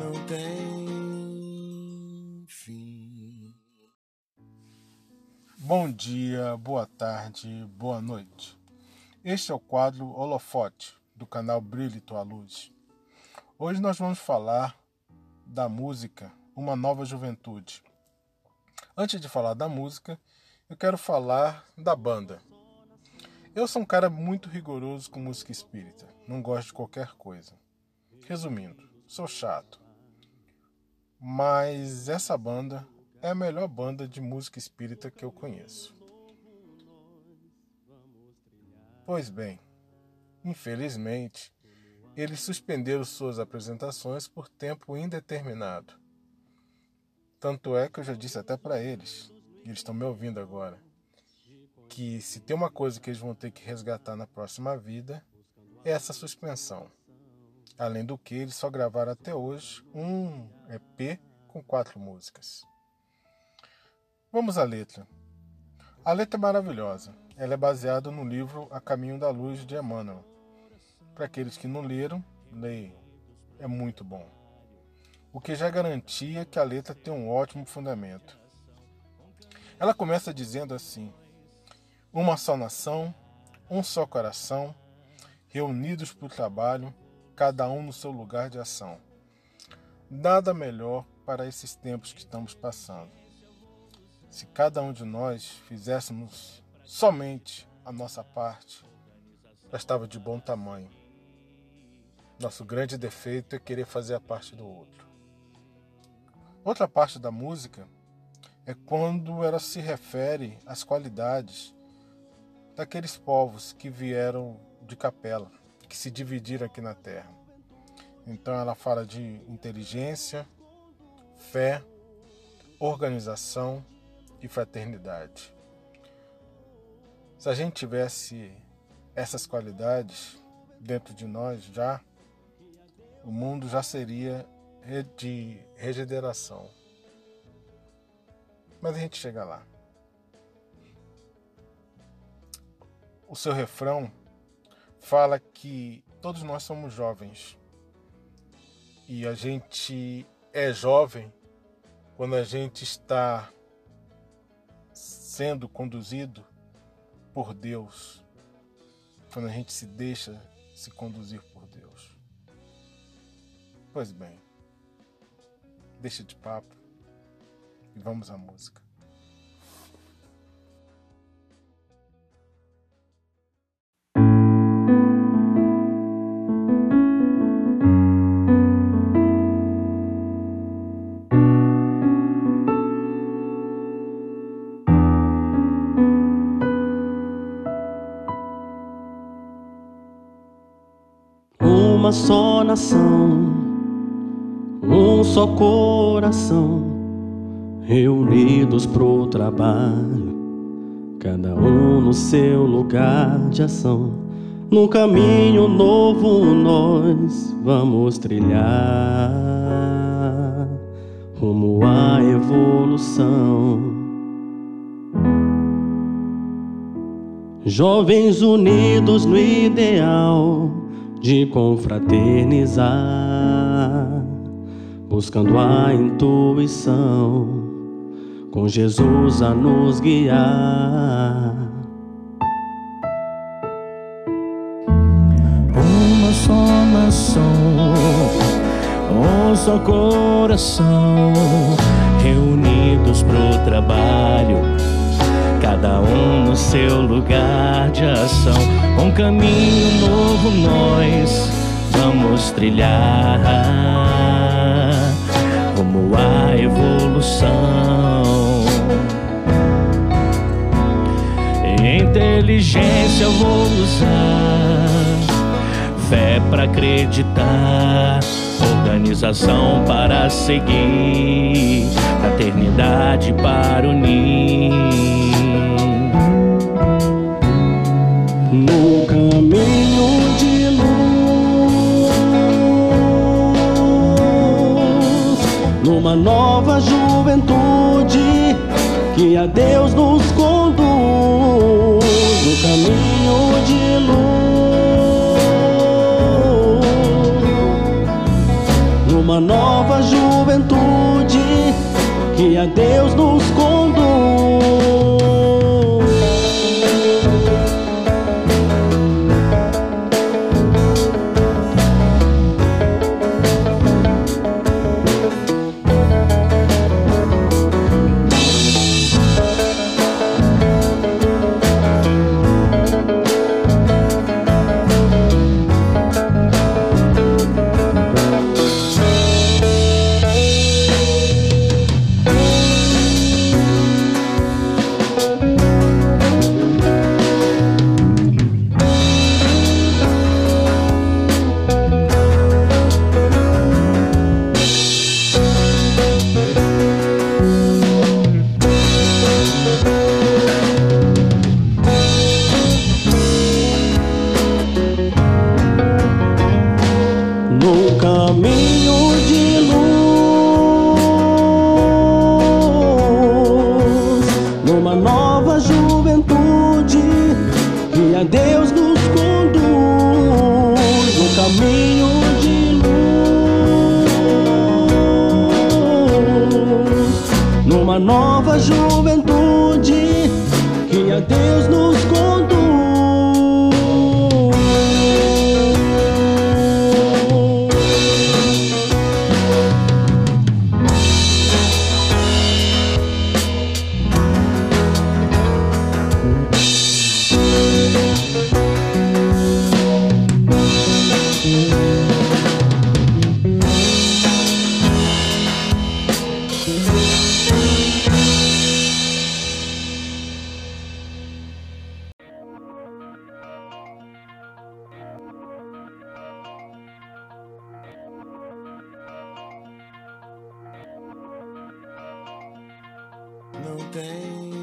não tem fim. Bom dia, boa tarde, boa noite. Este é o quadro Holofote do canal Brilhe Tua Luz. Hoje nós vamos falar da música Uma Nova Juventude. Antes de falar da música, eu quero falar da banda. Eu sou um cara muito rigoroso com música espírita, não gosto de qualquer coisa. Resumindo, sou chato. Mas essa banda é a melhor banda de música espírita que eu conheço. Pois bem, infelizmente, eles suspenderam suas apresentações por tempo indeterminado. Tanto é que eu já disse até para eles, e eles estão me ouvindo agora, que se tem uma coisa que eles vão ter que resgatar na próxima vida é essa suspensão. Além do que, eles só gravaram até hoje um EP com quatro músicas. Vamos à letra. A letra é maravilhosa. Ela é baseada no livro A Caminho da Luz de Emmanuel. Para aqueles que não leram, leiam. É muito bom. O que já garantia que a letra tem um ótimo fundamento. Ela começa dizendo assim: uma só nação, um só coração, reunidos para o trabalho, cada um no seu lugar de ação. Nada melhor para esses tempos que estamos passando. Se cada um de nós fizéssemos somente a nossa parte, já estava de bom tamanho. Nosso grande defeito é querer fazer a parte do outro. Outra parte da música é quando ela se refere às qualidades daqueles povos que vieram de Capela, que se dividiram aqui na Terra. Então ela fala de inteligência, fé, organização e fraternidade. Se a gente tivesse essas qualidades dentro de nós já, o mundo já seria de regeneração. Mas a gente chega lá. o seu refrão fala que todos nós somos jovens. E a gente é jovem quando a gente está sendo conduzido por Deus. Quando a gente se deixa se conduzir por Deus. Pois bem, deixa de papo e vamos à música. Uma só nação, um só coração, reunidos pro trabalho, cada um no seu lugar de ação. No caminho novo nós vamos trilhar rumo à evolução. Jovens unidos no ideal de confraternizar, buscando a intuição, com Jesus a nos guiar. Uma só nação, um só coração, reunidos pro trabalho cada um no seu lugar de ação. Um caminho novo nós vamos trilhar rumo à evolução. Inteligência eu vou usar, fé para acreditar organização para seguir, fraternidade para unir. Nova juventude que a Deus nos conduz. uma nova juventude que a Deus nos Não tem